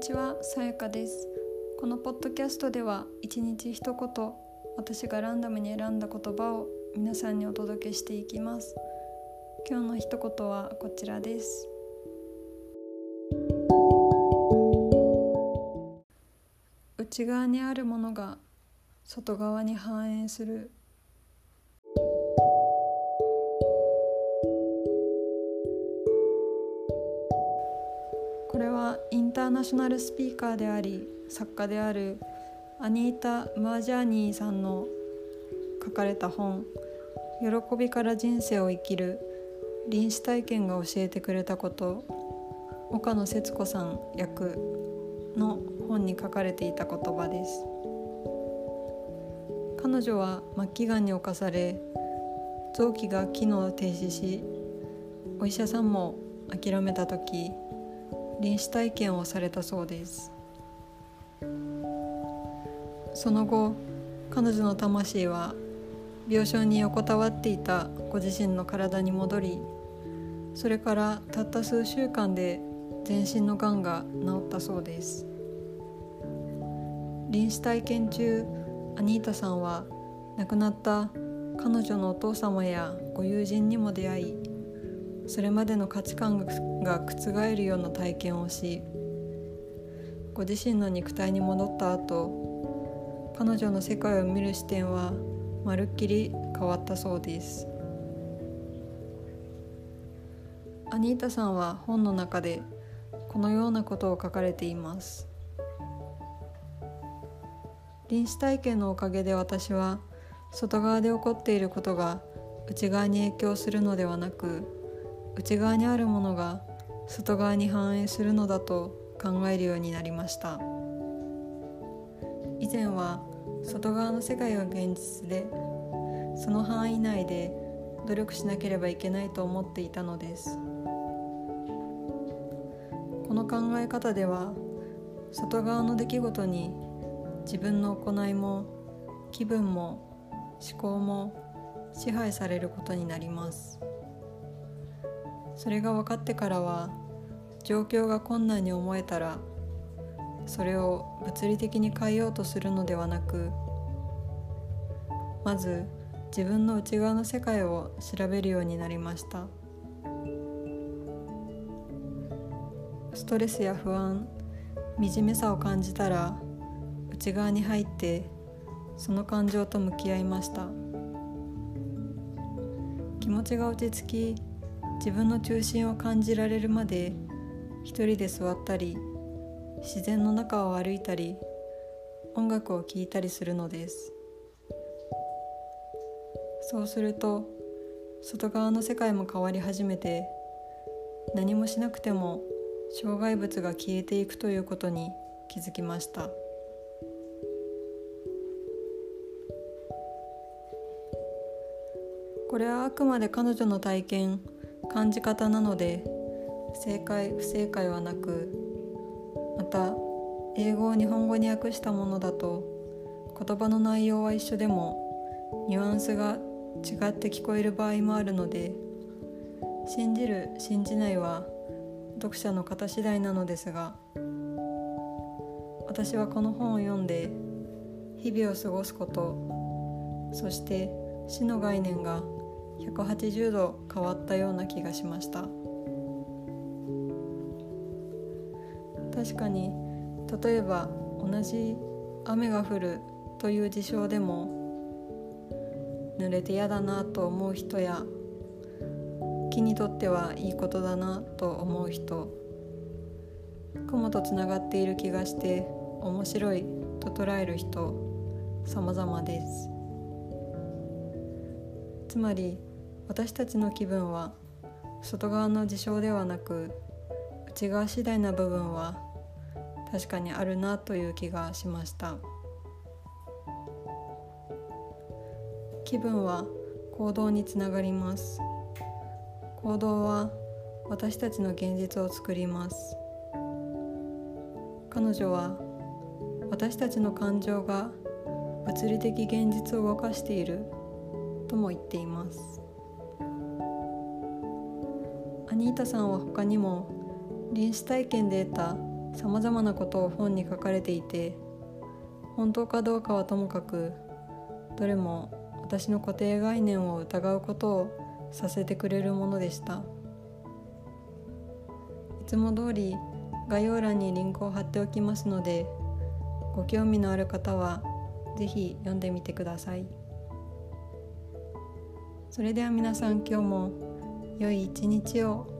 にちは、さやかです。このポッドキャストでは一日一言私がランダムに選んだ言葉を皆さんにお届けしていきます。今日の一言はこちらです。内側にあるものが外側に反映するインターナショナルスピーカーであり作家であるアニータ・マージャーニーさんの書かれた本「喜びから人生を生きる臨死体験」が教えてくれたこと岡野節子さん役の本に書かれていた言葉です。彼女は末期がんに侵され臓器が機能停止しお医者さんも諦めた時臨死体験をされたそうです。その後彼女の魂は病床に横たわっていたご自身の体に戻りそれからたった数週間で全身のがんが治ったそうです。臨死体験中アニータさんは亡くなった彼女のお父様やご友人にも出会いそれまでの価値観が覆るような体験をしご自身の肉体に戻った後彼女の世界を見る視点はまるっきり変わったそうです。アニータさんは本の中でこのようなことを書かれています。臨死体験のおかげで私は外側で起こっていることが内側に影響するのではなく内側にあるものが外側に反映するのだと考えるようになりました。以前は外側の世界が現実でその範囲内で努力しなければいけないと思っていたのです。この考え方では外側の出来事に自分の行いも気分も思考も支配されることになります。それが分かってからは状況が困難に思えたらそれを物理的に変えようとするのではなくまず自分の内側の世界を調べるようになりました。ストレスや不安惨めさを感じたら内側に入ってその感情と向き合いました。気持ちが落ち着き自分の中心を感じられるまで一人で座ったり自然の中を歩いたり音楽を聴いたりするのです。そうすると外側の世界も変わり始めて何もしなくても障害物が消えていくということに気づきました。これはあくまで彼女の体験。感じ方なので正解不正解はなくまた英語を日本語に訳したものだと言葉の内容は一緒でもニュアンスが違って聞こえる場合もあるので信じる信じないは読者の方次第なのですが私はこの本を読んで日々を過ごすことそして死の概念が180度変わったような気がしました。確かに例えば同じ雨が降るという事象でも濡れて嫌だなと思う人や木にとってはいいことだなと思う人雲とつながっている気がして面白いと捉える人様々です。つまり私たちの気分は外側の事象ではなく内側次第な部分は確かにあるなという気がしました。気分は行動につながります。行動は私たちの現実を作ります。彼女は私たちの感情が物理的現実を動かしているとも言っています。ニータさんは他にも臨死体験で得たさまざまなことを本に書かれていて本当かどうかはともかくどれも私の固定概念を疑うことをさせてくれるものでした。いつも通り概要欄にリンクを貼っておきますのでご興味のある方は是非読んでみてください。それでは皆さん今日も良い一日を。